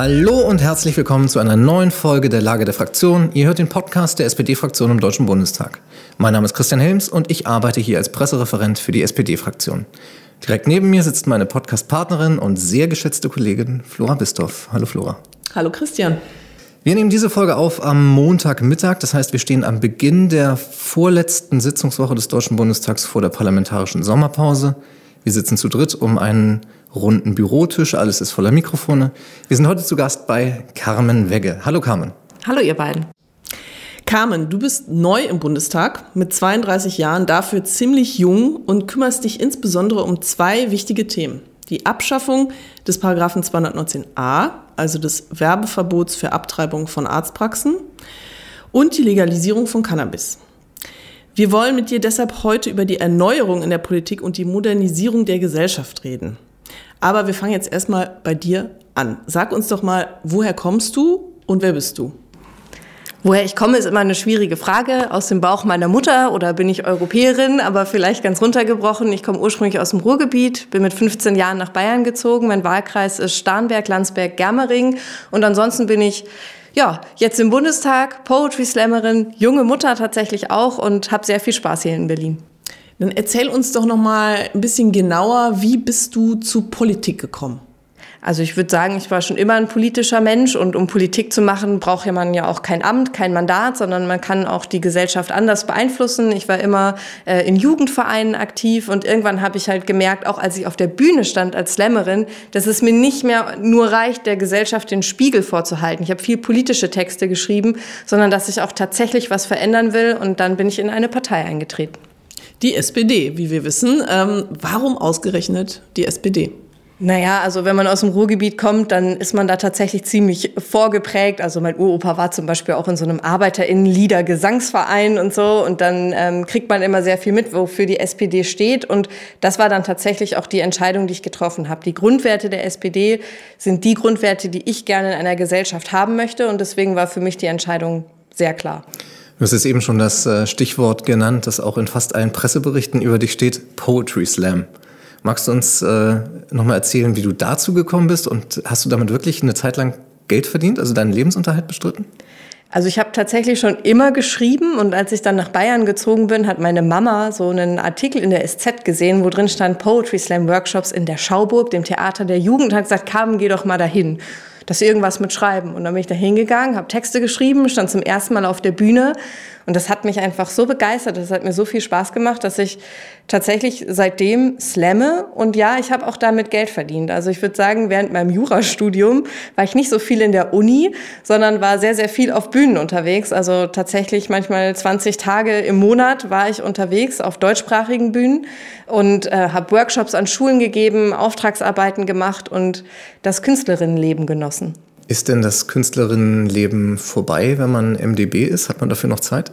Hallo und herzlich willkommen zu einer neuen Folge der Lage der Fraktion. Ihr hört den Podcast der SPD-Fraktion im Deutschen Bundestag. Mein Name ist Christian Helms und ich arbeite hier als Pressereferent für die SPD-Fraktion. Direkt neben mir sitzt meine Podcast-Partnerin und sehr geschätzte Kollegin Flora Bistorff. Hallo Flora. Hallo Christian. Wir nehmen diese Folge auf am Montagmittag. Das heißt, wir stehen am Beginn der vorletzten Sitzungswoche des Deutschen Bundestags vor der parlamentarischen Sommerpause. Wir sitzen zu dritt um einen runden Bürotisch. Alles ist voller Mikrofone. Wir sind heute zu Gast bei Carmen Wegge. Hallo Carmen. Hallo ihr beiden. Carmen, du bist neu im Bundestag, mit 32 Jahren, dafür ziemlich jung und kümmerst dich insbesondere um zwei wichtige Themen. Die Abschaffung des Paragraphen 219a, also des Werbeverbots für Abtreibung von Arztpraxen, und die Legalisierung von Cannabis. Wir wollen mit dir deshalb heute über die Erneuerung in der Politik und die Modernisierung der Gesellschaft reden. Aber wir fangen jetzt erstmal bei dir an. Sag uns doch mal, woher kommst du und wer bist du? Woher ich komme, ist immer eine schwierige Frage. Aus dem Bauch meiner Mutter oder bin ich Europäerin, aber vielleicht ganz runtergebrochen. Ich komme ursprünglich aus dem Ruhrgebiet, bin mit 15 Jahren nach Bayern gezogen. Mein Wahlkreis ist Starnberg, Landsberg, Germering. Und ansonsten bin ich ja, jetzt im Bundestag, Poetry Slammerin, junge Mutter tatsächlich auch und habe sehr viel Spaß hier in Berlin. Dann erzähl uns doch noch mal ein bisschen genauer, wie bist du zu Politik gekommen? Also ich würde sagen, ich war schon immer ein politischer Mensch und um Politik zu machen, braucht ja man ja auch kein Amt, kein Mandat, sondern man kann auch die Gesellschaft anders beeinflussen. Ich war immer äh, in Jugendvereinen aktiv und irgendwann habe ich halt gemerkt, auch als ich auf der Bühne stand als Slammerin, dass es mir nicht mehr nur reicht, der Gesellschaft den Spiegel vorzuhalten. Ich habe viel politische Texte geschrieben, sondern dass ich auch tatsächlich was verändern will und dann bin ich in eine Partei eingetreten. Die SPD, wie wir wissen. Ähm, warum ausgerechnet die SPD? Naja, also wenn man aus dem Ruhrgebiet kommt, dann ist man da tatsächlich ziemlich vorgeprägt. Also mein Uropa war zum Beispiel auch in so einem Arbeiterinnenlieder-Gesangsverein und so. Und dann ähm, kriegt man immer sehr viel mit, wofür die SPD steht. Und das war dann tatsächlich auch die Entscheidung, die ich getroffen habe. Die Grundwerte der SPD sind die Grundwerte, die ich gerne in einer Gesellschaft haben möchte. Und deswegen war für mich die Entscheidung sehr klar. Du hast jetzt eben schon das äh, Stichwort genannt, das auch in fast allen Presseberichten über dich steht, Poetry Slam. Magst du uns äh, nochmal erzählen, wie du dazu gekommen bist und hast du damit wirklich eine Zeit lang Geld verdient, also deinen Lebensunterhalt bestritten? Also ich habe tatsächlich schon immer geschrieben und als ich dann nach Bayern gezogen bin, hat meine Mama so einen Artikel in der SZ gesehen, wo drin stand Poetry Slam Workshops in der Schauburg, dem Theater der Jugend, hat gesagt, Carmen, geh doch mal dahin dass irgendwas mit Schreiben. Und dann bin ich da hingegangen, habe Texte geschrieben, stand zum ersten Mal auf der Bühne und das hat mich einfach so begeistert, das hat mir so viel Spaß gemacht, dass ich tatsächlich seitdem slamme und ja, ich habe auch damit Geld verdient. Also ich würde sagen, während meinem Jurastudium war ich nicht so viel in der Uni, sondern war sehr, sehr viel auf Bühnen unterwegs. Also tatsächlich manchmal 20 Tage im Monat war ich unterwegs auf deutschsprachigen Bühnen und äh, habe Workshops an Schulen gegeben, Auftragsarbeiten gemacht und das Künstlerinnenleben genossen. Ist denn das Künstlerinnenleben vorbei, wenn man MDB ist? Hat man dafür noch Zeit?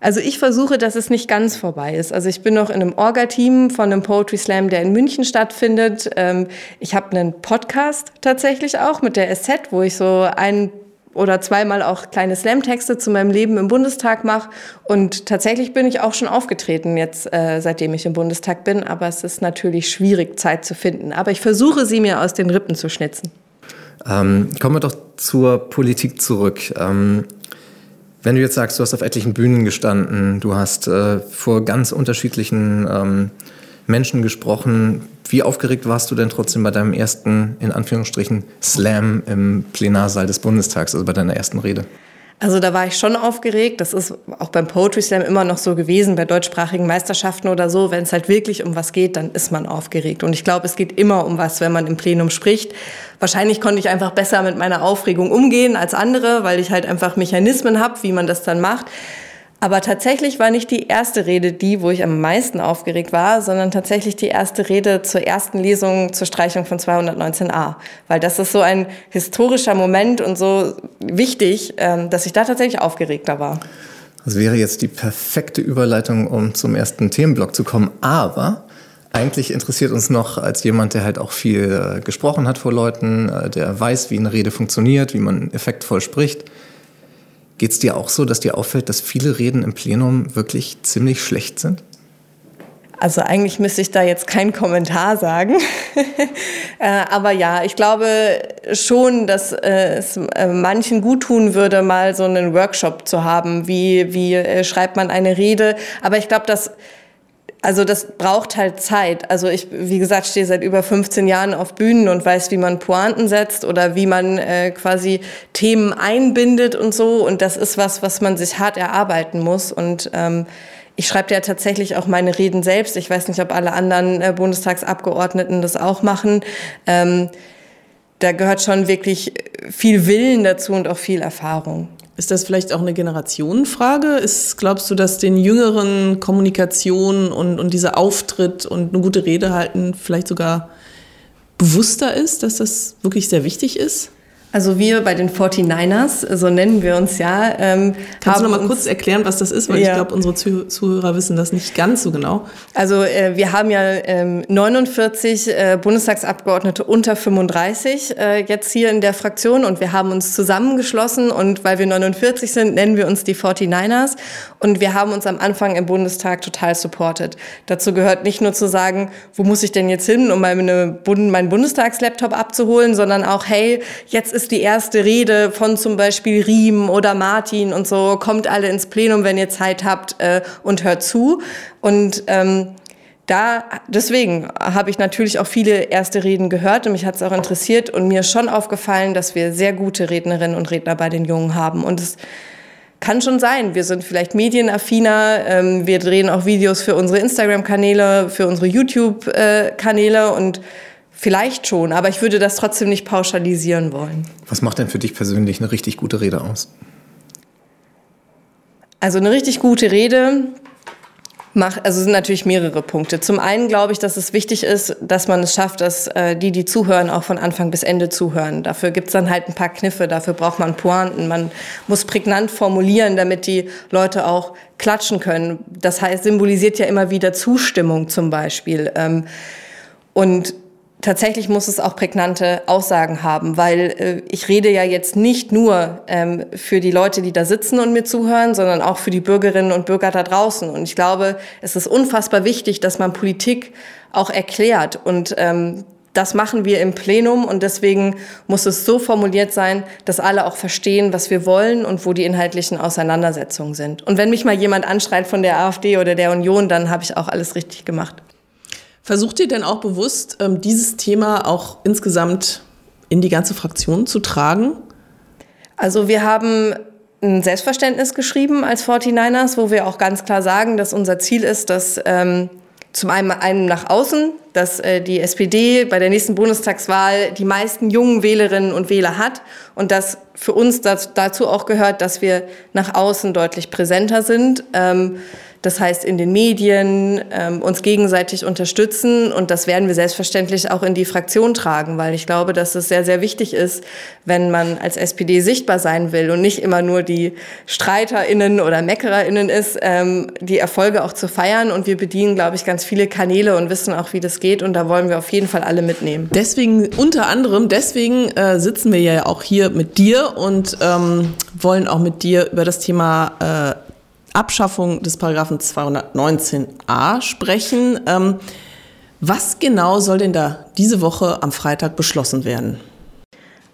Also ich versuche, dass es nicht ganz vorbei ist. Also ich bin noch in einem Orga-Team von einem Poetry Slam, der in München stattfindet. Ähm, ich habe einen Podcast tatsächlich auch mit der SZ, wo ich so ein oder zweimal auch kleine Slam-Texte zu meinem Leben im Bundestag mache. Und tatsächlich bin ich auch schon aufgetreten jetzt, äh, seitdem ich im Bundestag bin. Aber es ist natürlich schwierig, Zeit zu finden. Aber ich versuche, sie mir aus den Rippen zu schnitzen. Ähm, kommen wir doch zur Politik zurück. Ähm, wenn du jetzt sagst, du hast auf etlichen Bühnen gestanden, du hast äh, vor ganz unterschiedlichen ähm, Menschen gesprochen, wie aufgeregt warst du denn trotzdem bei deinem ersten, in Anführungsstrichen, Slam im Plenarsaal des Bundestags, also bei deiner ersten Rede? Also da war ich schon aufgeregt. Das ist auch beim Poetry Slam immer noch so gewesen, bei deutschsprachigen Meisterschaften oder so. Wenn es halt wirklich um was geht, dann ist man aufgeregt. Und ich glaube, es geht immer um was, wenn man im Plenum spricht. Wahrscheinlich konnte ich einfach besser mit meiner Aufregung umgehen als andere, weil ich halt einfach Mechanismen habe, wie man das dann macht. Aber tatsächlich war nicht die erste Rede die, wo ich am meisten aufgeregt war, sondern tatsächlich die erste Rede zur ersten Lesung zur Streichung von 219a. Weil das ist so ein historischer Moment und so wichtig, ähm, dass ich da tatsächlich aufgeregter war. Das wäre jetzt die perfekte Überleitung, um zum ersten Themenblock zu kommen. Aber eigentlich interessiert uns noch als jemand, der halt auch viel äh, gesprochen hat vor Leuten, äh, der weiß, wie eine Rede funktioniert, wie man effektvoll spricht Geht es dir auch so, dass dir auffällt, dass viele Reden im Plenum wirklich ziemlich schlecht sind? Also eigentlich müsste ich da jetzt keinen Kommentar sagen. Äh, aber ja, ich glaube schon, dass äh, es äh, manchen gut tun würde, mal so einen Workshop zu haben. Wie, wie schreibt man eine Rede? Aber ich glaube, dass also das braucht halt Zeit. Also ich, wie gesagt, stehe seit über 15 Jahren auf Bühnen und weiß, wie man Pointen setzt oder wie man äh, quasi Themen einbindet und so. Und das ist was, was man sich hart erarbeiten muss. Und ähm, ich schreibe ja tatsächlich auch meine Reden selbst. Ich weiß nicht, ob alle anderen äh, Bundestagsabgeordneten das auch machen. Ähm, da gehört schon wirklich viel Willen dazu und auch viel Erfahrung. Ist das vielleicht auch eine Generationenfrage? Ist, glaubst du, dass den Jüngeren Kommunikation und, und dieser Auftritt und eine gute Rede halten vielleicht sogar bewusster ist, dass das wirklich sehr wichtig ist? Also wir bei den 49ers, so nennen wir uns ja. Ähm, Kannst du noch mal kurz erklären, was das ist? Weil ja. ich glaube, unsere Zuhörer wissen das nicht ganz so genau. Also äh, wir haben ja ähm, 49 äh, Bundestagsabgeordnete unter 35 äh, jetzt hier in der Fraktion und wir haben uns zusammengeschlossen und weil wir 49 sind, nennen wir uns die 49ers und wir haben uns am Anfang im Bundestag total supportet. Dazu gehört nicht nur zu sagen, wo muss ich denn jetzt hin, um meine meinen Bundestagslaptop abzuholen, sondern auch, hey, jetzt ist die erste Rede von zum Beispiel Riem oder Martin und so, kommt alle ins Plenum, wenn ihr Zeit habt äh, und hört zu. Und ähm, da, deswegen habe ich natürlich auch viele erste Reden gehört und mich hat es auch interessiert und mir ist schon aufgefallen, dass wir sehr gute Rednerinnen und Redner bei den Jungen haben. Und es kann schon sein, wir sind vielleicht medienaffiner, ähm, wir drehen auch Videos für unsere Instagram-Kanäle, für unsere YouTube-Kanäle äh, und Vielleicht schon, aber ich würde das trotzdem nicht pauschalisieren wollen. Was macht denn für dich persönlich eine richtig gute Rede aus? Also eine richtig gute Rede macht, also sind natürlich mehrere Punkte. Zum einen glaube ich, dass es wichtig ist, dass man es schafft, dass äh, die, die zuhören, auch von Anfang bis Ende zuhören. Dafür gibt es dann halt ein paar Kniffe, dafür braucht man Pointen, man muss prägnant formulieren, damit die Leute auch klatschen können. Das heißt, symbolisiert ja immer wieder Zustimmung zum Beispiel. Ähm, und tatsächlich muss es auch prägnante Aussagen haben, weil äh, ich rede ja jetzt nicht nur ähm, für die Leute, die da sitzen und mir zuhören, sondern auch für die Bürgerinnen und Bürger da draußen. Und ich glaube, es ist unfassbar wichtig, dass man Politik auch erklärt. Und ähm, das machen wir im Plenum und deswegen muss es so formuliert sein, dass alle auch verstehen, was wir wollen und wo die inhaltlichen Auseinandersetzungen sind. Und wenn mich mal jemand anschreit von der AfD oder der Union, dann habe ich auch alles richtig gemacht. Versucht ihr denn auch bewusst, ähm, dieses Thema auch insgesamt in die ganze Fraktion zu tragen? Also wir haben ein Selbstverständnis geschrieben als 49ers, wo wir auch ganz klar sagen, dass unser Ziel ist, dass ähm, zum einen, einen nach außen, dass äh, die SPD bei der nächsten Bundestagswahl die meisten jungen Wählerinnen und Wähler hat und dass für uns das, dazu auch gehört, dass wir nach außen deutlich präsenter sind. Ähm, das heißt in den Medien, ähm, uns gegenseitig unterstützen. Und das werden wir selbstverständlich auch in die Fraktion tragen, weil ich glaube, dass es sehr, sehr wichtig ist, wenn man als SPD sichtbar sein will und nicht immer nur die StreiterInnen oder MeckererInnen ist, ähm, die Erfolge auch zu feiern. Und wir bedienen, glaube ich, ganz viele Kanäle und wissen auch, wie das geht. Und da wollen wir auf jeden Fall alle mitnehmen. Deswegen, unter anderem, deswegen äh, sitzen wir ja auch hier mit dir und ähm, wollen auch mit dir über das Thema äh, Abschaffung des Paragraphen 219a sprechen. Ähm, was genau soll denn da diese Woche am Freitag beschlossen werden?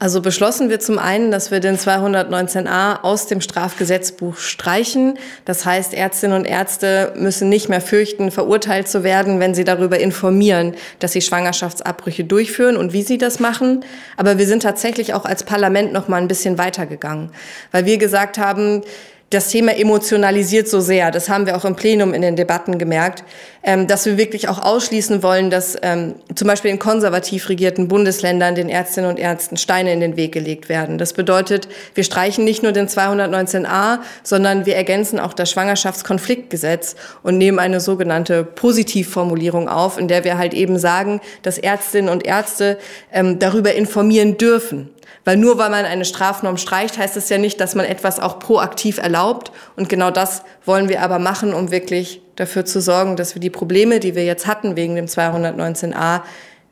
Also beschlossen wird zum einen, dass wir den 219a aus dem Strafgesetzbuch streichen. Das heißt, Ärztinnen und Ärzte müssen nicht mehr fürchten, verurteilt zu werden, wenn sie darüber informieren, dass sie Schwangerschaftsabbrüche durchführen und wie sie das machen. Aber wir sind tatsächlich auch als Parlament noch mal ein bisschen weitergegangen, weil wir gesagt haben, das Thema emotionalisiert so sehr. Das haben wir auch im Plenum in den Debatten gemerkt, ähm, dass wir wirklich auch ausschließen wollen, dass ähm, zum Beispiel in konservativ regierten Bundesländern den Ärztinnen und Ärzten Steine in den Weg gelegt werden. Das bedeutet, wir streichen nicht nur den 219a, sondern wir ergänzen auch das Schwangerschaftskonfliktgesetz und nehmen eine sogenannte Positivformulierung auf, in der wir halt eben sagen, dass Ärztinnen und Ärzte ähm, darüber informieren dürfen. Weil nur weil man eine Strafnorm streicht, heißt es ja nicht, dass man etwas auch proaktiv erlaubt. Und genau das wollen wir aber machen, um wirklich dafür zu sorgen, dass wir die Probleme, die wir jetzt hatten wegen dem 219a,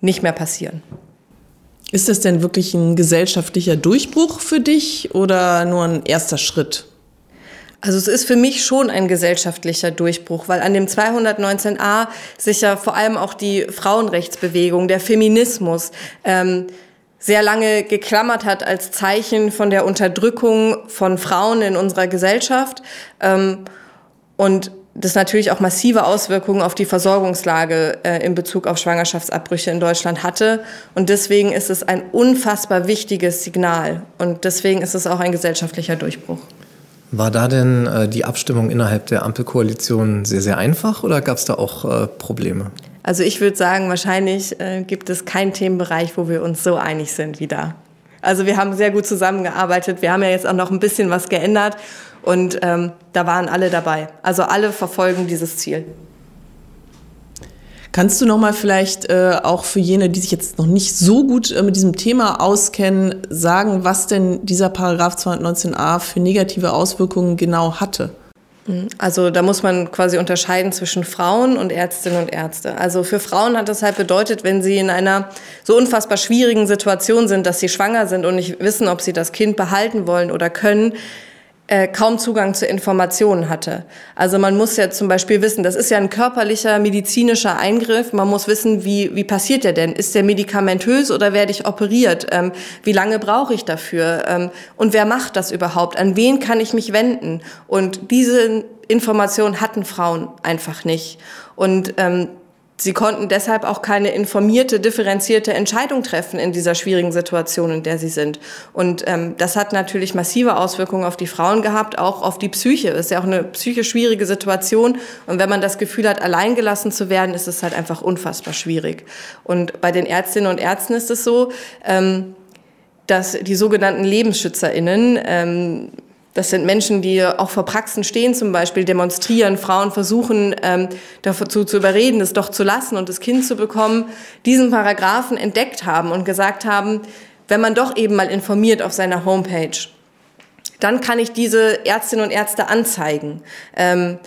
nicht mehr passieren. Ist das denn wirklich ein gesellschaftlicher Durchbruch für dich oder nur ein erster Schritt? Also es ist für mich schon ein gesellschaftlicher Durchbruch, weil an dem 219a sich ja vor allem auch die Frauenrechtsbewegung, der Feminismus ähm, sehr lange geklammert hat als Zeichen von der Unterdrückung von Frauen in unserer Gesellschaft. Ähm, und das natürlich auch massive Auswirkungen auf die Versorgungslage äh, in Bezug auf Schwangerschaftsabbrüche in Deutschland hatte. Und deswegen ist es ein unfassbar wichtiges Signal. Und deswegen ist es auch ein gesellschaftlicher Durchbruch. War da denn äh, die Abstimmung innerhalb der Ampelkoalition sehr, sehr einfach oder gab es da auch äh, Probleme? Also ich würde sagen, wahrscheinlich äh, gibt es keinen Themenbereich, wo wir uns so einig sind wie da. Also wir haben sehr gut zusammengearbeitet. Wir haben ja jetzt auch noch ein bisschen was geändert und ähm, da waren alle dabei. Also alle verfolgen dieses Ziel. Kannst du noch mal vielleicht äh, auch für jene, die sich jetzt noch nicht so gut äh, mit diesem Thema auskennen, sagen, was denn dieser Paragraph 219a für negative Auswirkungen genau hatte? Also da muss man quasi unterscheiden zwischen Frauen und Ärztinnen und Ärzte. Also für Frauen hat das halt bedeutet, wenn sie in einer so unfassbar schwierigen Situation sind, dass sie schwanger sind und nicht wissen, ob sie das Kind behalten wollen oder können, äh, kaum Zugang zu Informationen hatte. Also man muss ja zum Beispiel wissen, das ist ja ein körperlicher medizinischer Eingriff. Man muss wissen, wie, wie passiert der denn? Ist der medikamentös oder werde ich operiert? Ähm, wie lange brauche ich dafür? Ähm, und wer macht das überhaupt? An wen kann ich mich wenden? Und diese Informationen hatten Frauen einfach nicht. Und ähm, Sie konnten deshalb auch keine informierte, differenzierte Entscheidung treffen in dieser schwierigen Situation, in der sie sind. Und ähm, das hat natürlich massive Auswirkungen auf die Frauen gehabt, auch auf die Psyche. Es ist ja auch eine psychisch schwierige Situation. Und wenn man das Gefühl hat, alleingelassen zu werden, ist es halt einfach unfassbar schwierig. Und bei den Ärztinnen und Ärzten ist es so, ähm, dass die sogenannten LebensschützerInnen ähm, das sind Menschen, die auch vor Praxen stehen, zum Beispiel demonstrieren, Frauen versuchen ähm, dazu zu überreden, es doch zu lassen und das Kind zu bekommen, diesen Paragraphen entdeckt haben und gesagt haben, wenn man doch eben mal informiert auf seiner Homepage, dann kann ich diese Ärztinnen und Ärzte anzeigen. Ähm,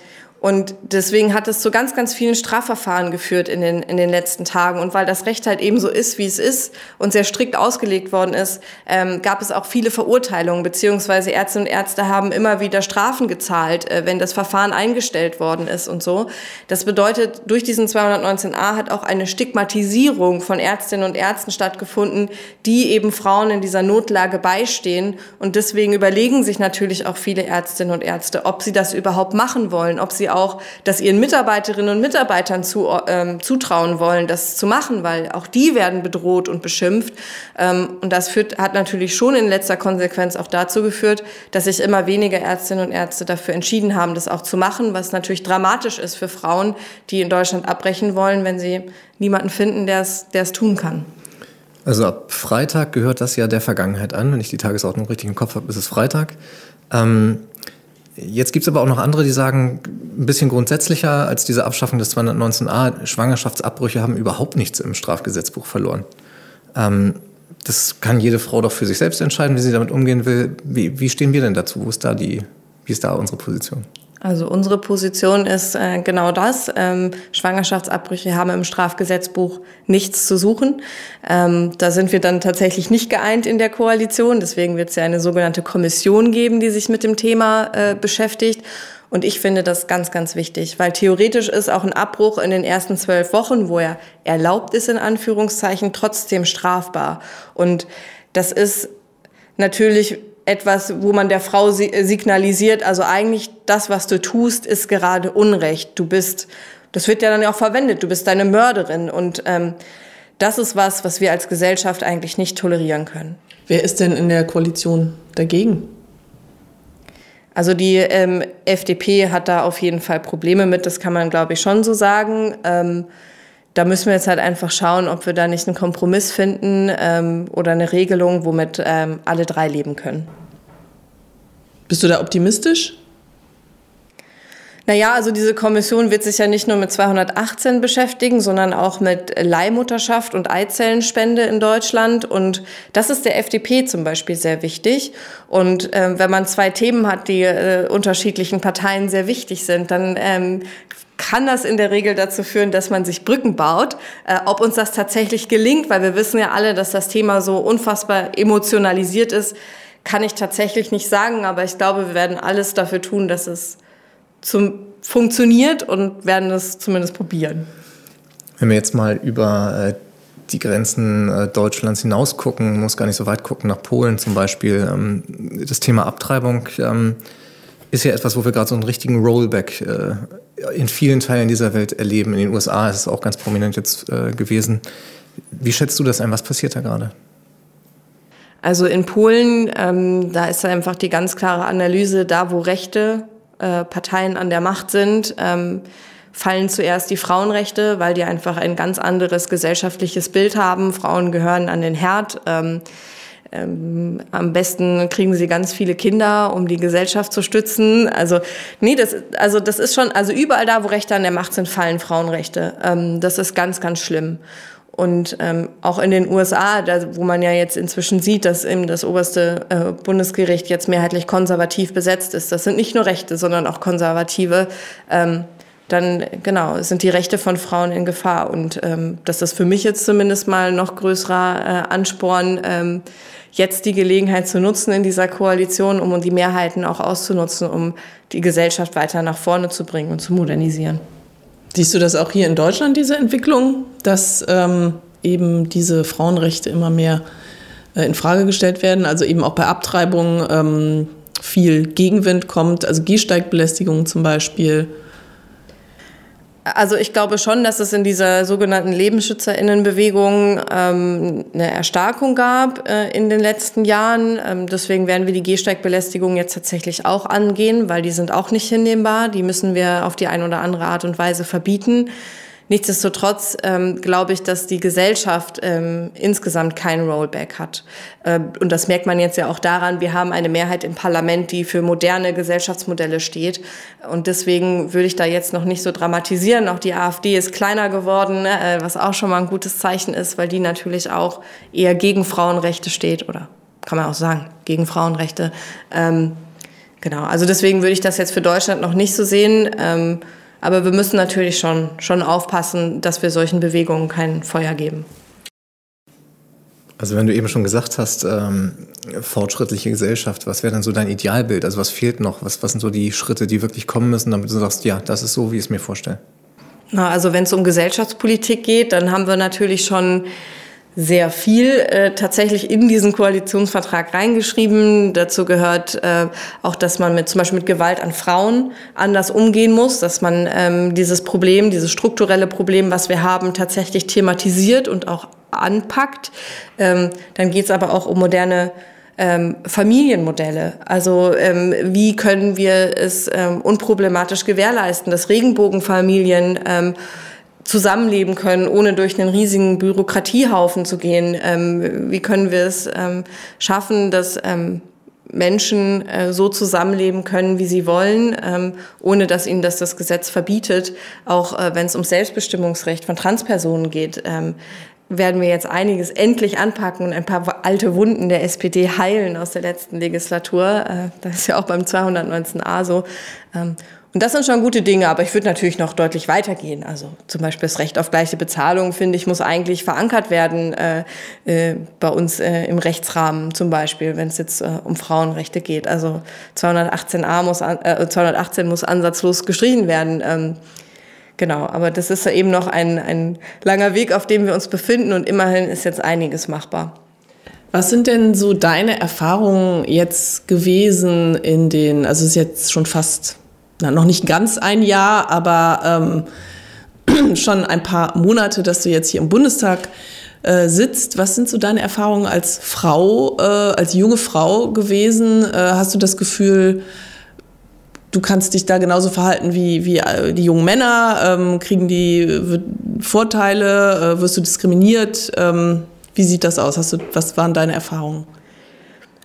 und deswegen hat es zu ganz, ganz vielen Strafverfahren geführt in den, in den letzten Tagen. Und weil das Recht halt eben so ist, wie es ist und sehr strikt ausgelegt worden ist, ähm, gab es auch viele Verurteilungen, beziehungsweise Ärzte und Ärzte haben immer wieder Strafen gezahlt, äh, wenn das Verfahren eingestellt worden ist und so. Das bedeutet, durch diesen 219a hat auch eine Stigmatisierung von Ärztinnen und Ärzten stattgefunden, die eben Frauen in dieser Notlage beistehen. Und deswegen überlegen sich natürlich auch viele Ärztinnen und Ärzte, ob sie das überhaupt machen wollen, ob sie auch das ihren Mitarbeiterinnen und Mitarbeitern zu, ähm, zutrauen wollen, das zu machen, weil auch die werden bedroht und beschimpft. Ähm, und das führt, hat natürlich schon in letzter Konsequenz auch dazu geführt, dass sich immer weniger Ärztinnen und Ärzte dafür entschieden haben, das auch zu machen, was natürlich dramatisch ist für Frauen, die in Deutschland abbrechen wollen, wenn sie niemanden finden, der es, der es tun kann. Also ab Freitag gehört das ja der Vergangenheit an. Wenn ich die Tagesordnung richtig im Kopf habe, ist es Freitag. Ähm, Jetzt gibt es aber auch noch andere, die sagen, ein bisschen grundsätzlicher als diese Abschaffung des 219a, Schwangerschaftsabbrüche haben überhaupt nichts im Strafgesetzbuch verloren. Ähm, das kann jede Frau doch für sich selbst entscheiden, wie sie damit umgehen will. Wie, wie stehen wir denn dazu? Wo ist da die, wie ist da unsere Position? Also unsere Position ist äh, genau das. Ähm, Schwangerschaftsabbrüche haben im Strafgesetzbuch nichts zu suchen. Ähm, da sind wir dann tatsächlich nicht geeint in der Koalition. Deswegen wird es ja eine sogenannte Kommission geben, die sich mit dem Thema äh, beschäftigt. Und ich finde das ganz, ganz wichtig, weil theoretisch ist auch ein Abbruch in den ersten zwölf Wochen, wo er erlaubt ist, in Anführungszeichen, trotzdem strafbar. Und das ist natürlich etwas, wo man der Frau äh, signalisiert, also eigentlich das, was du tust, ist gerade Unrecht. Du bist, das wird ja dann auch verwendet, du bist deine Mörderin. Und ähm, das ist was, was wir als Gesellschaft eigentlich nicht tolerieren können. Wer ist denn in der Koalition dagegen? Also die ähm, FDP hat da auf jeden Fall Probleme mit, das kann man, glaube ich, schon so sagen. Ähm, da müssen wir jetzt halt einfach schauen, ob wir da nicht einen Kompromiss finden ähm, oder eine Regelung, womit ähm, alle drei leben können. Bist du da optimistisch? Naja, also diese Kommission wird sich ja nicht nur mit 218 beschäftigen, sondern auch mit Leihmutterschaft und Eizellenspende in Deutschland. Und das ist der FDP zum Beispiel sehr wichtig. Und äh, wenn man zwei Themen hat, die äh, unterschiedlichen Parteien sehr wichtig sind, dann ähm, kann das in der Regel dazu führen, dass man sich Brücken baut. Äh, ob uns das tatsächlich gelingt, weil wir wissen ja alle, dass das Thema so unfassbar emotionalisiert ist, kann ich tatsächlich nicht sagen, aber ich glaube, wir werden alles dafür tun, dass es zum, funktioniert und werden es zumindest probieren. Wenn wir jetzt mal über äh, die Grenzen äh, Deutschlands hinaus gucken, muss gar nicht so weit gucken, nach Polen zum Beispiel. Ähm, das Thema Abtreibung ähm, ist ja etwas, wo wir gerade so einen richtigen Rollback äh, in vielen Teilen dieser Welt erleben. In den USA ist es auch ganz prominent jetzt gewesen. Wie schätzt du das ein? Was passiert da gerade? Also in Polen, ähm, da ist einfach die ganz klare Analyse, da wo rechte äh, Parteien an der Macht sind, ähm, fallen zuerst die Frauenrechte, weil die einfach ein ganz anderes gesellschaftliches Bild haben. Frauen gehören an den Herd. Ähm, ähm, am besten kriegen sie ganz viele Kinder, um die Gesellschaft zu stützen. Also nee, das, also das ist schon, also überall da, wo Rechte an der Macht sind, fallen Frauenrechte. Ähm, das ist ganz, ganz schlimm. Und ähm, auch in den USA, da, wo man ja jetzt inzwischen sieht, dass eben das oberste äh, Bundesgericht jetzt mehrheitlich konservativ besetzt ist, das sind nicht nur Rechte, sondern auch Konservative, ähm, dann genau sind die Rechte von Frauen in Gefahr. Und ähm, das ist für mich jetzt zumindest mal noch größerer äh, Ansporn, ähm, jetzt die Gelegenheit zu nutzen in dieser Koalition, um die Mehrheiten auch auszunutzen, um die Gesellschaft weiter nach vorne zu bringen und zu modernisieren. Siehst du das auch hier in Deutschland, diese Entwicklung, dass ähm, eben diese Frauenrechte immer mehr äh, in Frage gestellt werden? Also eben auch bei Abtreibungen ähm, viel Gegenwind kommt, also Gehsteigbelästigung zum Beispiel. Also ich glaube schon, dass es in dieser sogenannten Lebensschützerinnenbewegung ähm, eine Erstarkung gab äh, in den letzten Jahren. Ähm, deswegen werden wir die Gehsteigbelästigung jetzt tatsächlich auch angehen, weil die sind auch nicht hinnehmbar. Die müssen wir auf die eine oder andere Art und Weise verbieten. Nichtsdestotrotz ähm, glaube ich, dass die Gesellschaft ähm, insgesamt kein Rollback hat. Äh, und das merkt man jetzt ja auch daran, wir haben eine Mehrheit im Parlament, die für moderne Gesellschaftsmodelle steht. Und deswegen würde ich da jetzt noch nicht so dramatisieren. Auch die AfD ist kleiner geworden, ne, äh, was auch schon mal ein gutes Zeichen ist, weil die natürlich auch eher gegen Frauenrechte steht oder kann man auch sagen, gegen Frauenrechte. Ähm, genau, also deswegen würde ich das jetzt für Deutschland noch nicht so sehen. Ähm, aber wir müssen natürlich schon, schon aufpassen, dass wir solchen Bewegungen kein Feuer geben. Also wenn du eben schon gesagt hast, ähm, fortschrittliche Gesellschaft, was wäre dann so dein Idealbild? Also was fehlt noch? Was, was sind so die Schritte, die wirklich kommen müssen, damit du sagst, ja, das ist so, wie ich es mir vorstelle? Na, also wenn es um Gesellschaftspolitik geht, dann haben wir natürlich schon sehr viel äh, tatsächlich in diesen Koalitionsvertrag reingeschrieben. Dazu gehört äh, auch, dass man mit zum Beispiel mit Gewalt an Frauen anders umgehen muss, dass man ähm, dieses Problem, dieses strukturelle Problem, was wir haben, tatsächlich thematisiert und auch anpackt. Ähm, dann geht es aber auch um moderne ähm, Familienmodelle. Also ähm, wie können wir es ähm, unproblematisch gewährleisten, dass Regenbogenfamilien ähm, zusammenleben können, ohne durch einen riesigen Bürokratiehaufen zu gehen? Ähm, wie können wir es ähm, schaffen, dass ähm, Menschen äh, so zusammenleben können, wie sie wollen, ähm, ohne dass ihnen das das Gesetz verbietet, auch äh, wenn es um Selbstbestimmungsrecht von Transpersonen geht. Ähm, werden wir jetzt einiges endlich anpacken und ein paar alte Wunden der SPD heilen aus der letzten Legislatur. Äh, das ist ja auch beim 219a so. Ähm, und das sind schon gute Dinge, aber ich würde natürlich noch deutlich weitergehen. Also zum Beispiel das Recht auf gleiche Bezahlung, finde ich, muss eigentlich verankert werden äh, äh, bei uns äh, im Rechtsrahmen zum Beispiel, wenn es jetzt äh, um Frauenrechte geht. Also 218a muss, äh, 218 muss ansatzlos gestrichen werden. Ähm, genau, aber das ist eben noch ein, ein langer Weg, auf dem wir uns befinden und immerhin ist jetzt einiges machbar. Was sind denn so deine Erfahrungen jetzt gewesen in den, also es ist jetzt schon fast na, noch nicht ganz ein Jahr, aber ähm, schon ein paar Monate, dass du jetzt hier im Bundestag äh, sitzt. Was sind so deine Erfahrungen als Frau, äh, als junge Frau gewesen? Äh, hast du das Gefühl, du kannst dich da genauso verhalten wie, wie äh, die jungen Männer? Ähm, kriegen die Vorteile? Äh, wirst du diskriminiert? Ähm, wie sieht das aus? Hast du, was waren deine Erfahrungen?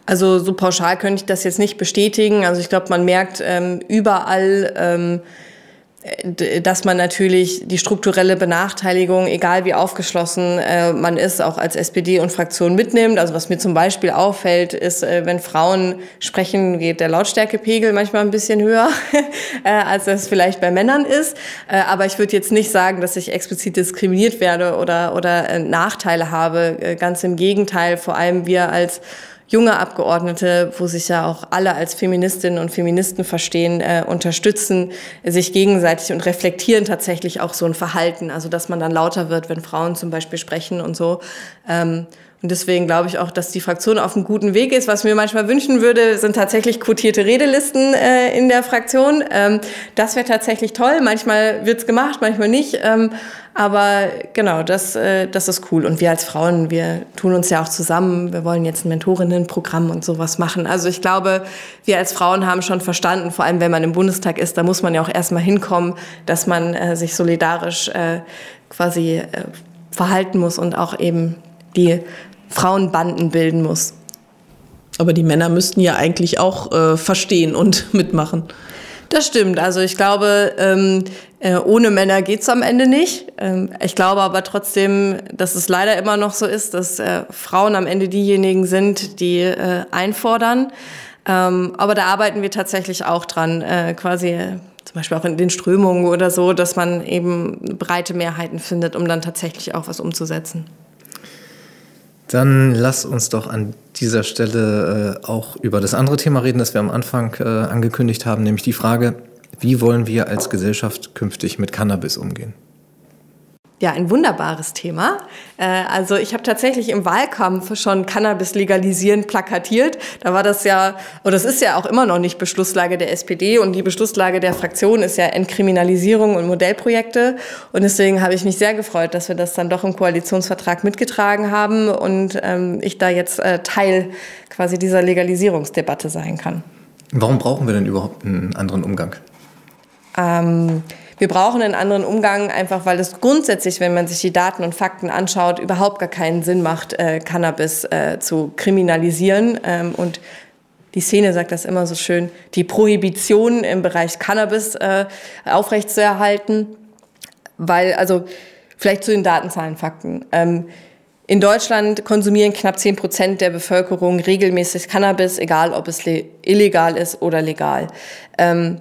Also so pauschal könnte ich das jetzt nicht bestätigen. Also ich glaube, man merkt ähm, überall, ähm, dass man natürlich die strukturelle Benachteiligung, egal wie aufgeschlossen äh, man ist, auch als SPD und Fraktion mitnimmt. Also was mir zum Beispiel auffällt, ist, äh, wenn Frauen sprechen, geht der Lautstärkepegel manchmal ein bisschen höher, äh, als das vielleicht bei Männern ist. Äh, aber ich würde jetzt nicht sagen, dass ich explizit diskriminiert werde oder, oder äh, Nachteile habe. Äh, ganz im Gegenteil, vor allem wir als junge Abgeordnete, wo sich ja auch alle als Feministinnen und Feministen verstehen, äh, unterstützen sich gegenseitig und reflektieren tatsächlich auch so ein Verhalten. Also dass man dann lauter wird, wenn Frauen zum Beispiel sprechen und so. Ähm, und deswegen glaube ich auch, dass die Fraktion auf einem guten Weg ist. Was mir manchmal wünschen würde, sind tatsächlich quotierte Redelisten äh, in der Fraktion. Ähm, das wäre tatsächlich toll. Manchmal wird's gemacht, manchmal nicht. Ähm, aber genau, das, äh, das ist cool. Und wir als Frauen, wir tun uns ja auch zusammen. Wir wollen jetzt ein Mentorinnenprogramm und sowas machen. Also ich glaube, wir als Frauen haben schon verstanden, vor allem wenn man im Bundestag ist, da muss man ja auch erstmal hinkommen, dass man äh, sich solidarisch äh, quasi äh, verhalten muss und auch eben die Frauenbanden bilden muss. Aber die Männer müssten ja eigentlich auch äh, verstehen und mitmachen. Das stimmt. Also ich glaube, ähm, äh, ohne Männer geht's am Ende nicht. Ähm, ich glaube aber trotzdem, dass es leider immer noch so ist, dass äh, Frauen am Ende diejenigen sind, die äh, einfordern. Ähm, aber da arbeiten wir tatsächlich auch dran, äh, quasi äh, zum Beispiel auch in den Strömungen oder so, dass man eben breite Mehrheiten findet, um dann tatsächlich auch was umzusetzen. Dann lass uns doch an dieser Stelle äh, auch über das andere Thema reden, das wir am Anfang äh, angekündigt haben, nämlich die Frage, wie wollen wir als Gesellschaft künftig mit Cannabis umgehen? Ja, ein wunderbares Thema. Äh, also ich habe tatsächlich im Wahlkampf schon Cannabis legalisieren plakatiert. Da war das ja, und das ist ja auch immer noch nicht Beschlusslage der SPD und die Beschlusslage der Fraktion ist ja Entkriminalisierung und Modellprojekte. Und deswegen habe ich mich sehr gefreut, dass wir das dann doch im Koalitionsvertrag mitgetragen haben und ähm, ich da jetzt äh, Teil quasi dieser Legalisierungsdebatte sein kann. Warum brauchen wir denn überhaupt einen anderen Umgang? Ähm, wir brauchen einen anderen Umgang, einfach weil es grundsätzlich, wenn man sich die Daten und Fakten anschaut, überhaupt gar keinen Sinn macht, äh, Cannabis äh, zu kriminalisieren. Ähm, und die Szene sagt das immer so schön, die Prohibition im Bereich Cannabis äh, aufrechtzuerhalten. Weil, also vielleicht zu den Datenzahlen, Fakten. Ähm, in Deutschland konsumieren knapp 10 Prozent der Bevölkerung regelmäßig Cannabis, egal ob es illegal ist oder legal. Ähm,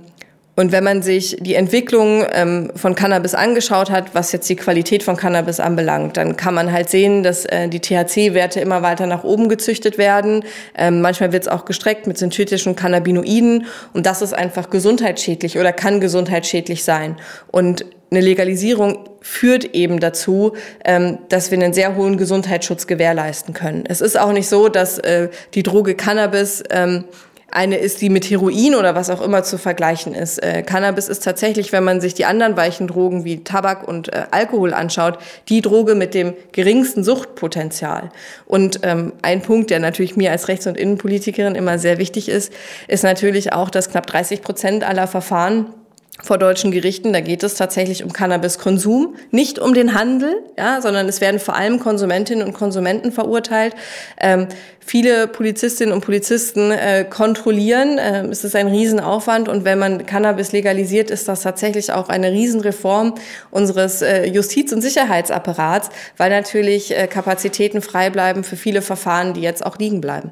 und wenn man sich die Entwicklung ähm, von Cannabis angeschaut hat, was jetzt die Qualität von Cannabis anbelangt, dann kann man halt sehen, dass äh, die THC-Werte immer weiter nach oben gezüchtet werden. Ähm, manchmal wird es auch gestreckt mit synthetischen Cannabinoiden und das ist einfach gesundheitsschädlich oder kann gesundheitsschädlich sein. Und eine Legalisierung führt eben dazu, ähm, dass wir einen sehr hohen Gesundheitsschutz gewährleisten können. Es ist auch nicht so, dass äh, die Droge Cannabis ähm, eine ist, die mit Heroin oder was auch immer zu vergleichen ist. Äh, Cannabis ist tatsächlich, wenn man sich die anderen weichen Drogen wie Tabak und äh, Alkohol anschaut, die Droge mit dem geringsten Suchtpotenzial. Und ähm, ein Punkt, der natürlich mir als Rechts- und Innenpolitikerin immer sehr wichtig ist, ist natürlich auch, dass knapp 30 Prozent aller Verfahren vor deutschen Gerichten. Da geht es tatsächlich um Cannabiskonsum, nicht um den Handel, ja, sondern es werden vor allem Konsumentinnen und Konsumenten verurteilt. Ähm, viele Polizistinnen und Polizisten äh, kontrollieren. Äh, es ist ein Riesenaufwand und wenn man Cannabis legalisiert, ist das tatsächlich auch eine Riesenreform unseres äh, Justiz- und Sicherheitsapparats, weil natürlich äh, Kapazitäten frei bleiben für viele Verfahren, die jetzt auch liegen bleiben.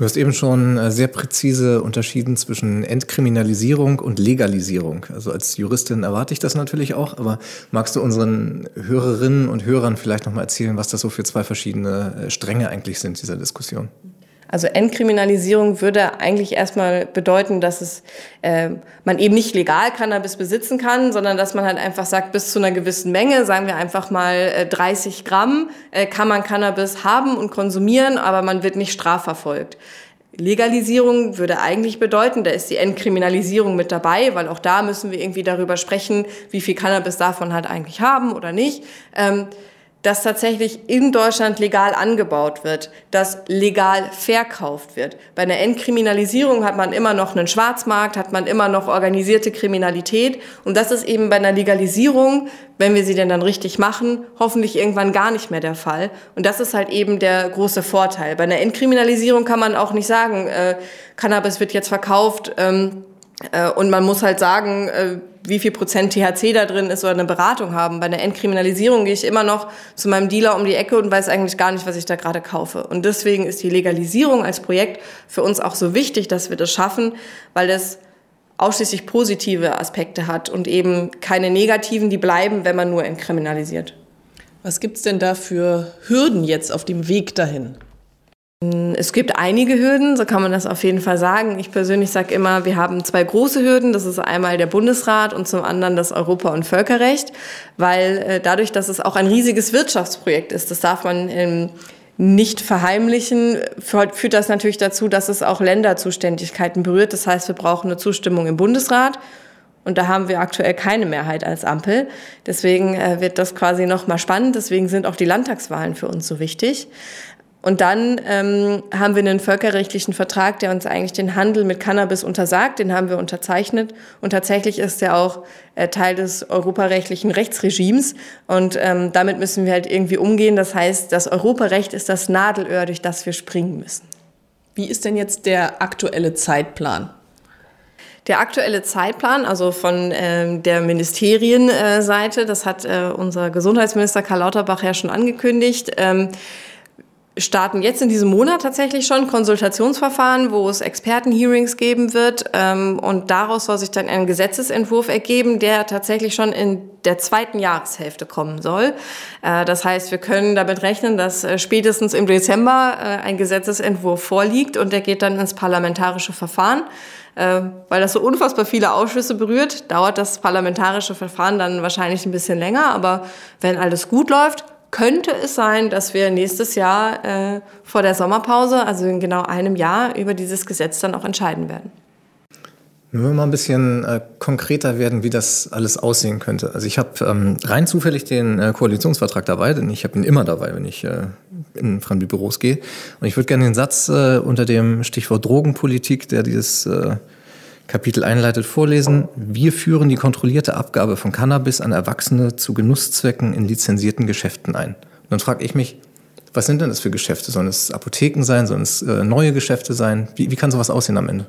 Du hast eben schon äh, sehr präzise unterschieden zwischen Entkriminalisierung und Legalisierung. Also als Juristin erwarte ich das natürlich auch, aber magst du unseren Hörerinnen und Hörern vielleicht noch mal erzählen, was das so für zwei verschiedene äh, Stränge eigentlich sind dieser Diskussion? Also Entkriminalisierung würde eigentlich erstmal bedeuten, dass es äh, man eben nicht legal Cannabis besitzen kann, sondern dass man halt einfach sagt, bis zu einer gewissen Menge, sagen wir einfach mal äh, 30 Gramm, äh, kann man Cannabis haben und konsumieren, aber man wird nicht strafverfolgt. Legalisierung würde eigentlich bedeuten, da ist die Entkriminalisierung mit dabei, weil auch da müssen wir irgendwie darüber sprechen, wie viel Cannabis davon halt eigentlich haben oder nicht. Ähm, dass tatsächlich in Deutschland legal angebaut wird, dass legal verkauft wird. Bei einer Entkriminalisierung hat man immer noch einen Schwarzmarkt, hat man immer noch organisierte Kriminalität. Und das ist eben bei einer Legalisierung, wenn wir sie denn dann richtig machen, hoffentlich irgendwann gar nicht mehr der Fall. Und das ist halt eben der große Vorteil. Bei einer Entkriminalisierung kann man auch nicht sagen, äh, Cannabis wird jetzt verkauft. Ähm, äh, und man muss halt sagen, äh, wie viel Prozent THC da drin ist oder eine Beratung haben. Bei einer Entkriminalisierung gehe ich immer noch zu meinem Dealer um die Ecke und weiß eigentlich gar nicht, was ich da gerade kaufe. Und deswegen ist die Legalisierung als Projekt für uns auch so wichtig, dass wir das schaffen, weil es ausschließlich positive Aspekte hat und eben keine negativen, die bleiben, wenn man nur entkriminalisiert. Was gibt's denn da für Hürden jetzt auf dem Weg dahin? Es gibt einige Hürden, so kann man das auf jeden Fall sagen. Ich persönlich sage immer, wir haben zwei große Hürden. Das ist einmal der Bundesrat und zum anderen das Europa- und Völkerrecht, weil äh, dadurch, dass es auch ein riesiges Wirtschaftsprojekt ist, das darf man ähm, nicht verheimlichen, führt das natürlich dazu, dass es auch Länderzuständigkeiten berührt. Das heißt, wir brauchen eine Zustimmung im Bundesrat. Und da haben wir aktuell keine Mehrheit als Ampel. Deswegen äh, wird das quasi nochmal spannend. Deswegen sind auch die Landtagswahlen für uns so wichtig. Und dann ähm, haben wir einen völkerrechtlichen Vertrag, der uns eigentlich den Handel mit Cannabis untersagt. Den haben wir unterzeichnet. Und tatsächlich ist der auch äh, Teil des europarechtlichen Rechtsregimes. Und ähm, damit müssen wir halt irgendwie umgehen. Das heißt, das Europarecht ist das Nadelöhr, durch das wir springen müssen. Wie ist denn jetzt der aktuelle Zeitplan? Der aktuelle Zeitplan, also von ähm, der Ministerienseite, das hat äh, unser Gesundheitsminister Karl Lauterbach ja schon angekündigt. Ähm, starten jetzt in diesem Monat tatsächlich schon Konsultationsverfahren, wo es Expertenhearings geben wird. Ähm, und daraus soll sich dann ein Gesetzesentwurf ergeben, der tatsächlich schon in der zweiten Jahreshälfte kommen soll. Äh, das heißt, wir können damit rechnen, dass äh, spätestens im Dezember äh, ein Gesetzesentwurf vorliegt und der geht dann ins parlamentarische Verfahren. Weil das so unfassbar viele Ausschüsse berührt, dauert das parlamentarische Verfahren dann wahrscheinlich ein bisschen länger. Aber wenn alles gut läuft, könnte es sein, dass wir nächstes Jahr äh, vor der Sommerpause, also in genau einem Jahr, über dieses Gesetz dann auch entscheiden werden. Wenn wir mal ein bisschen äh, konkreter werden, wie das alles aussehen könnte. Also ich habe ähm, rein zufällig den äh, Koalitionsvertrag dabei, denn ich habe ihn immer dabei, wenn ich äh, in fremde Büros gehe. Und ich würde gerne den Satz äh, unter dem Stichwort Drogenpolitik, der dieses äh, Kapitel einleitet, vorlesen. Wir führen die kontrollierte Abgabe von Cannabis an Erwachsene zu Genusszwecken in lizenzierten Geschäften ein. Und dann frage ich mich, was sind denn das für Geschäfte? Sollen es Apotheken sein? Sollen es äh, neue Geschäfte sein? Wie, wie kann sowas aussehen am Ende?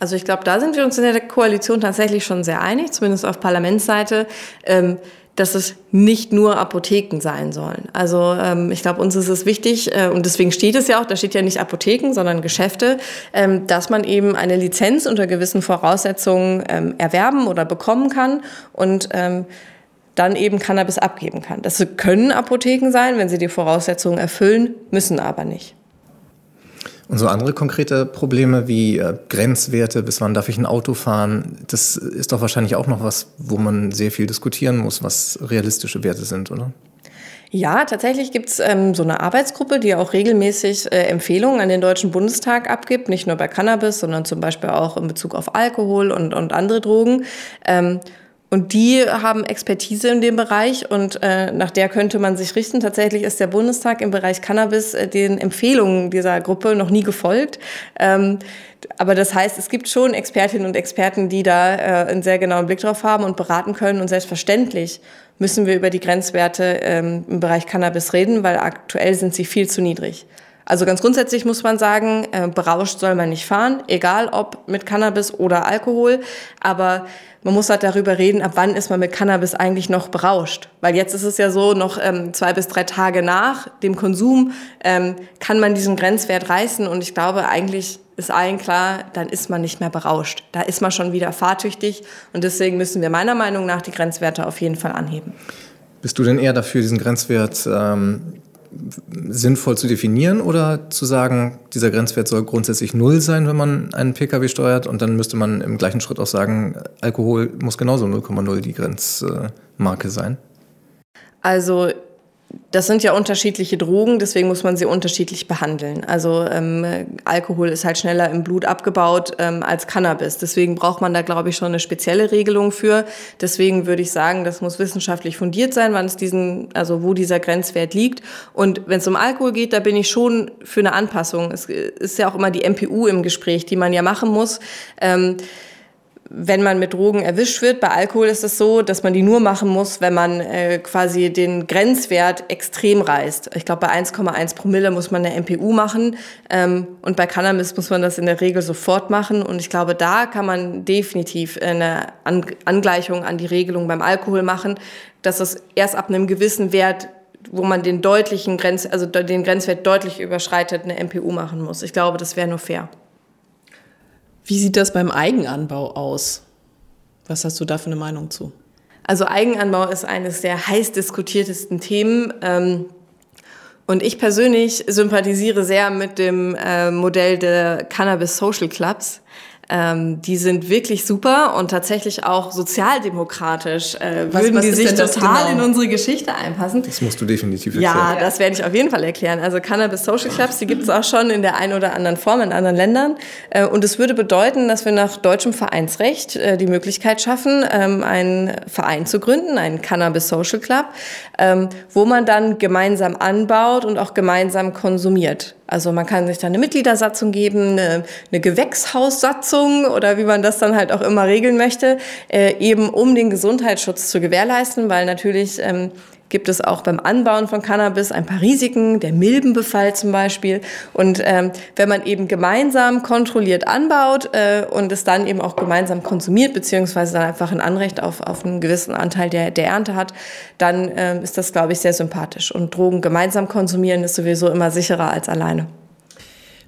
Also ich glaube, da sind wir uns in der Koalition tatsächlich schon sehr einig, zumindest auf Parlamentsseite. Ähm, dass es nicht nur Apotheken sein sollen. Also ähm, ich glaube, uns ist es wichtig, äh, und deswegen steht es ja auch, da steht ja nicht Apotheken, sondern Geschäfte, ähm, dass man eben eine Lizenz unter gewissen Voraussetzungen ähm, erwerben oder bekommen kann und ähm, dann eben Cannabis abgeben kann. Das können Apotheken sein, wenn sie die Voraussetzungen erfüllen, müssen aber nicht. Und so andere konkrete Probleme wie äh, Grenzwerte, bis wann darf ich ein Auto fahren, das ist doch wahrscheinlich auch noch was, wo man sehr viel diskutieren muss, was realistische Werte sind, oder? Ja, tatsächlich gibt's ähm, so eine Arbeitsgruppe, die auch regelmäßig äh, Empfehlungen an den Deutschen Bundestag abgibt, nicht nur bei Cannabis, sondern zum Beispiel auch in Bezug auf Alkohol und, und andere Drogen. Ähm, und die haben Expertise in dem Bereich und äh, nach der könnte man sich richten. Tatsächlich ist der Bundestag im Bereich Cannabis äh, den Empfehlungen dieser Gruppe noch nie gefolgt. Ähm, aber das heißt, es gibt schon Expertinnen und Experten, die da äh, einen sehr genauen Blick drauf haben und beraten können. Und selbstverständlich müssen wir über die Grenzwerte ähm, im Bereich Cannabis reden, weil aktuell sind sie viel zu niedrig. Also ganz grundsätzlich muss man sagen, äh, berauscht soll man nicht fahren, egal ob mit Cannabis oder Alkohol. Aber man muss halt darüber reden, ab wann ist man mit Cannabis eigentlich noch berauscht. Weil jetzt ist es ja so, noch ähm, zwei bis drei Tage nach dem Konsum ähm, kann man diesen Grenzwert reißen. Und ich glaube, eigentlich ist allen klar, dann ist man nicht mehr berauscht. Da ist man schon wieder fahrtüchtig. Und deswegen müssen wir meiner Meinung nach die Grenzwerte auf jeden Fall anheben. Bist du denn eher dafür, diesen Grenzwert ähm, sinnvoll zu definieren oder zu sagen, dieser Grenzwert soll grundsätzlich null sein, wenn man einen Pkw steuert und dann müsste man im gleichen Schritt auch sagen, Alkohol muss genauso 0,0 die Grenzmarke sein? Also das sind ja unterschiedliche Drogen, deswegen muss man sie unterschiedlich behandeln. Also ähm, Alkohol ist halt schneller im Blut abgebaut ähm, als Cannabis. Deswegen braucht man da, glaube ich, schon eine spezielle Regelung für. Deswegen würde ich sagen, das muss wissenschaftlich fundiert sein, wann es diesen, also wo dieser Grenzwert liegt. Und wenn es um Alkohol geht, da bin ich schon für eine Anpassung. Es ist ja auch immer die MPU im Gespräch, die man ja machen muss. Ähm, wenn man mit Drogen erwischt wird. Bei Alkohol ist es so, dass man die nur machen muss, wenn man äh, quasi den Grenzwert extrem reißt. Ich glaube, bei 1,1 Promille muss man eine MPU machen ähm, und bei Cannabis muss man das in der Regel sofort machen. Und ich glaube, da kann man definitiv eine An Angleichung an die Regelung beim Alkohol machen, dass es erst ab einem gewissen Wert wo man den deutlichen Grenz, also den Grenzwert deutlich überschreitet, eine MPU machen muss. Ich glaube, das wäre nur fair. Wie sieht das beim Eigenanbau aus? Was hast du da für eine Meinung zu? Also Eigenanbau ist eines der heiß diskutiertesten Themen. Ähm, Und ich persönlich sympathisiere sehr mit dem äh, Modell der Cannabis Social Clubs. Ähm, die sind wirklich super und tatsächlich auch sozialdemokratisch äh, was, würden was die sich total genau? in unsere Geschichte einpassen. Das musst du definitiv erklären. Ja, das werde ich auf jeden Fall erklären. Also Cannabis Social Clubs, die gibt es auch schon in der einen oder anderen Form in anderen Ländern. Äh, und es würde bedeuten, dass wir nach deutschem Vereinsrecht äh, die Möglichkeit schaffen, ähm, einen Verein zu gründen, einen Cannabis Social Club, ähm, wo man dann gemeinsam anbaut und auch gemeinsam konsumiert. Also man kann sich da eine Mitgliedersatzung geben, eine, eine Gewächshaussatzung oder wie man das dann halt auch immer regeln möchte, äh, eben um den Gesundheitsschutz zu gewährleisten, weil natürlich ähm, gibt es auch beim Anbauen von Cannabis ein paar Risiken, der Milbenbefall zum Beispiel. Und ähm, wenn man eben gemeinsam kontrolliert anbaut äh, und es dann eben auch gemeinsam konsumiert, beziehungsweise dann einfach ein Anrecht auf, auf einen gewissen Anteil der, der Ernte hat, dann ähm, ist das, glaube ich, sehr sympathisch. Und Drogen gemeinsam konsumieren ist sowieso immer sicherer als alleine.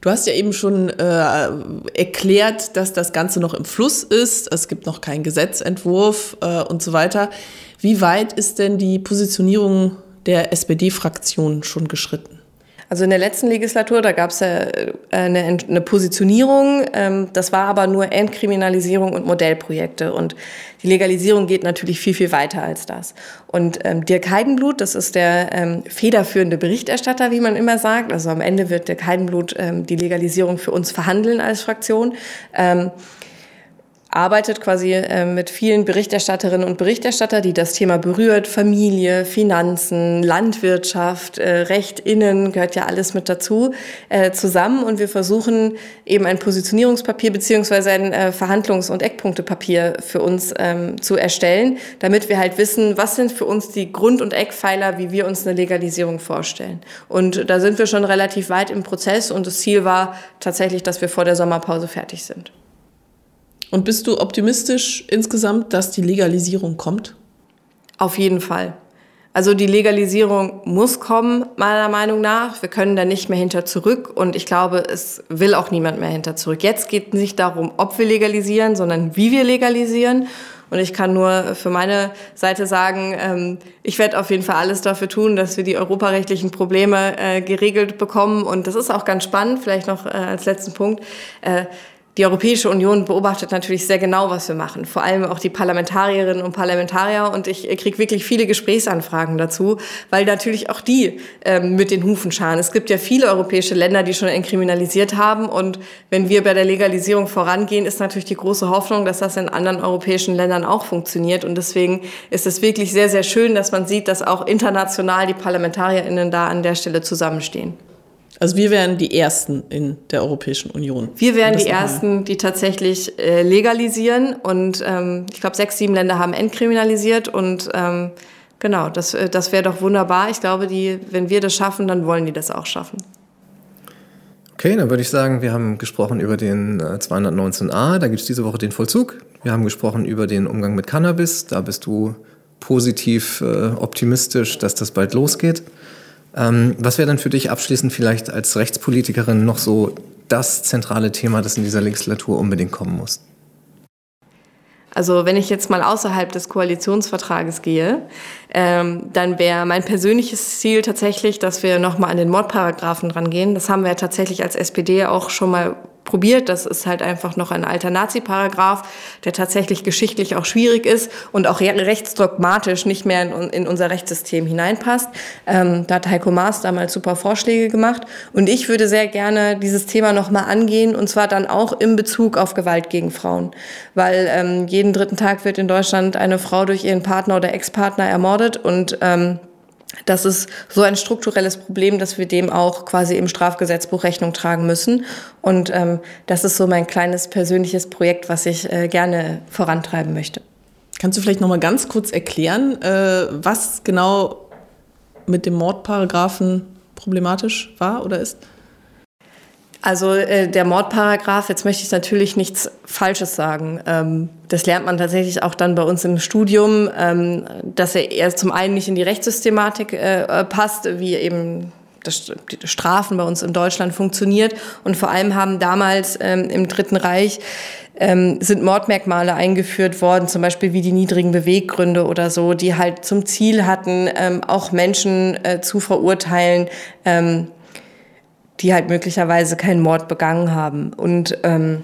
Du hast ja eben schon äh, erklärt, dass das Ganze noch im Fluss ist. Es gibt noch keinen Gesetzentwurf äh, und so weiter. Wie weit ist denn die Positionierung der SPD-Fraktion schon geschritten? Also in der letzten Legislatur, da gab es ja äh, eine, eine Positionierung, ähm, das war aber nur Entkriminalisierung und Modellprojekte. Und die Legalisierung geht natürlich viel, viel weiter als das. Und ähm, Dirk Heidenblut, das ist der ähm, federführende Berichterstatter, wie man immer sagt. Also am Ende wird Dirk Heidenblut die Legalisierung für uns verhandeln als Fraktion. Ähm, arbeitet quasi äh, mit vielen Berichterstatterinnen und Berichterstatter, die das Thema berührt, Familie, Finanzen, Landwirtschaft, äh, Recht innen, gehört ja alles mit dazu, äh, zusammen und wir versuchen eben ein Positionierungspapier beziehungsweise ein äh, Verhandlungs- und Eckpunktepapier für uns ähm, zu erstellen, damit wir halt wissen, was sind für uns die Grund- und Eckpfeiler, wie wir uns eine Legalisierung vorstellen. Und da sind wir schon relativ weit im Prozess und das Ziel war tatsächlich, dass wir vor der Sommerpause fertig sind. Und bist du optimistisch insgesamt, dass die Legalisierung kommt? Auf jeden Fall. Also die Legalisierung muss kommen, meiner Meinung nach. Wir können da nicht mehr hinter zurück und ich glaube, es will auch niemand mehr hinter zurück. Jetzt geht es nicht darum, ob wir legalisieren, sondern wie wir legalisieren. Und ich kann nur für meine Seite sagen, ähm, ich werde auf jeden Fall alles dafür tun, dass wir die europarechtlichen Probleme äh, geregelt bekommen. Und das ist auch ganz spannend, vielleicht noch äh, als letzten Punkt. Äh, die Europäische Union beobachtet natürlich sehr genau, was wir machen. Vor allem auch die Parlamentarierinnen und Parlamentarier. Und ich kriege wirklich viele Gesprächsanfragen dazu, weil natürlich auch die ähm, mit den Hufen scharen. Es gibt ja viele europäische Länder, die schon entkriminalisiert haben. Und wenn wir bei der Legalisierung vorangehen, ist natürlich die große Hoffnung, dass das in anderen europäischen Ländern auch funktioniert. Und deswegen ist es wirklich sehr, sehr schön, dass man sieht, dass auch international die Parlamentarierinnen da an der Stelle zusammenstehen. Also wir wären die Ersten in der Europäischen Union. Wir wären die Ersten, die tatsächlich äh, legalisieren. Und ähm, ich glaube, sechs, sieben Länder haben entkriminalisiert. Und ähm, genau, das, äh, das wäre doch wunderbar. Ich glaube, die, wenn wir das schaffen, dann wollen die das auch schaffen. Okay, dann würde ich sagen, wir haben gesprochen über den äh, 219a, da gibt es diese Woche den Vollzug. Wir haben gesprochen über den Umgang mit Cannabis, da bist du positiv äh, optimistisch, dass das bald losgeht. Ähm, was wäre dann für dich abschließend vielleicht als Rechtspolitikerin noch so das zentrale Thema, das in dieser Legislatur unbedingt kommen muss? Also wenn ich jetzt mal außerhalb des Koalitionsvertrages gehe, ähm, dann wäre mein persönliches Ziel tatsächlich, dass wir nochmal an den Mordparagraphen rangehen. Das haben wir tatsächlich als SPD auch schon mal probiert. Das ist halt einfach noch ein alter Nazi-Paragraph, der tatsächlich geschichtlich auch schwierig ist und auch rechtsdogmatisch nicht mehr in, in unser Rechtssystem hineinpasst. Ähm, da hat Heiko Maas damals super Vorschläge gemacht. Und ich würde sehr gerne dieses Thema nochmal angehen und zwar dann auch in Bezug auf Gewalt gegen Frauen. Weil ähm, jeden dritten Tag wird in Deutschland eine Frau durch ihren Partner oder Ex-Partner ermordet und ähm, das ist so ein strukturelles Problem, dass wir dem auch quasi im Strafgesetzbuch Rechnung tragen müssen. Und ähm, das ist so mein kleines persönliches Projekt, was ich äh, gerne vorantreiben möchte. Kannst du vielleicht noch mal ganz kurz erklären, äh, was genau mit dem Mordparagraphen problematisch war oder ist? Also äh, der Mordparagraph, jetzt möchte ich natürlich nichts Falsches sagen. Ähm, das lernt man tatsächlich auch dann bei uns im Studium, ähm, dass er eher zum einen nicht in die Rechtssystematik äh, passt, wie eben das, Strafen bei uns in Deutschland funktioniert. Und vor allem haben damals ähm, im Dritten Reich ähm, sind Mordmerkmale eingeführt worden, zum Beispiel wie die niedrigen Beweggründe oder so, die halt zum Ziel hatten, ähm, auch Menschen äh, zu verurteilen, ähm, die halt möglicherweise keinen Mord begangen haben. Und ähm,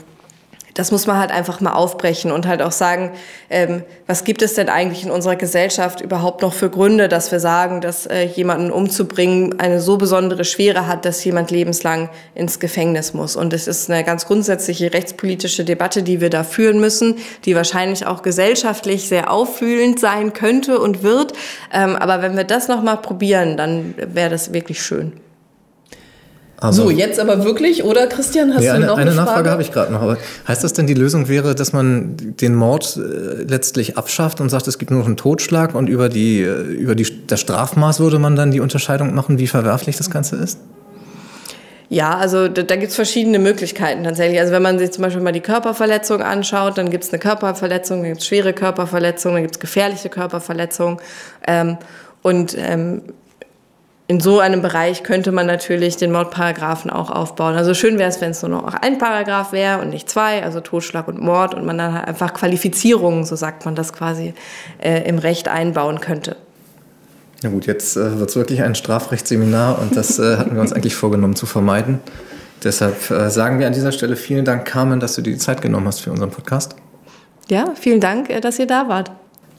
das muss man halt einfach mal aufbrechen und halt auch sagen, ähm, was gibt es denn eigentlich in unserer Gesellschaft überhaupt noch für Gründe, dass wir sagen, dass äh, jemanden umzubringen eine so besondere Schwere hat, dass jemand lebenslang ins Gefängnis muss. Und es ist eine ganz grundsätzliche rechtspolitische Debatte, die wir da führen müssen, die wahrscheinlich auch gesellschaftlich sehr auffühlend sein könnte und wird. Ähm, aber wenn wir das nochmal probieren, dann wäre das wirklich schön. Also, so, jetzt aber wirklich, oder Christian, hast nee, du noch eine, eine Frage? Eine Nachfrage habe ich gerade noch. Aber heißt das denn, die Lösung wäre, dass man den Mord äh, letztlich abschafft und sagt, es gibt nur noch einen Totschlag und über, die, äh, über die, das Strafmaß würde man dann die Unterscheidung machen, wie verwerflich das Ganze ist? Ja, also da, da gibt es verschiedene Möglichkeiten tatsächlich. Also wenn man sich zum Beispiel mal die Körperverletzung anschaut, dann gibt es eine Körperverletzung, dann gibt es schwere Körperverletzungen, dann gibt es gefährliche Körperverletzungen. Ähm, und ähm, in so einem Bereich könnte man natürlich den Mordparagraphen auch aufbauen. Also schön wäre es, wenn es nur noch ein Paragraph wäre und nicht zwei, also Totschlag und Mord und man dann halt einfach Qualifizierungen, so sagt man das quasi, äh, im Recht einbauen könnte. Na gut, jetzt äh, wird es wirklich ein Strafrechtsseminar und das äh, hatten wir uns eigentlich vorgenommen zu vermeiden. Deshalb äh, sagen wir an dieser Stelle vielen Dank, Carmen, dass du dir die Zeit genommen hast für unseren Podcast. Ja, vielen Dank, äh, dass ihr da wart.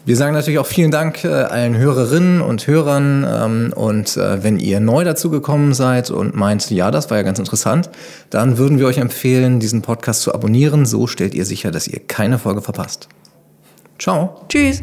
Wir sagen natürlich auch vielen Dank äh, allen Hörerinnen und Hörern. Ähm, und äh, wenn ihr neu dazugekommen seid und meint, ja, das war ja ganz interessant, dann würden wir euch empfehlen, diesen Podcast zu abonnieren. So stellt ihr sicher, dass ihr keine Folge verpasst. Ciao. Tschüss.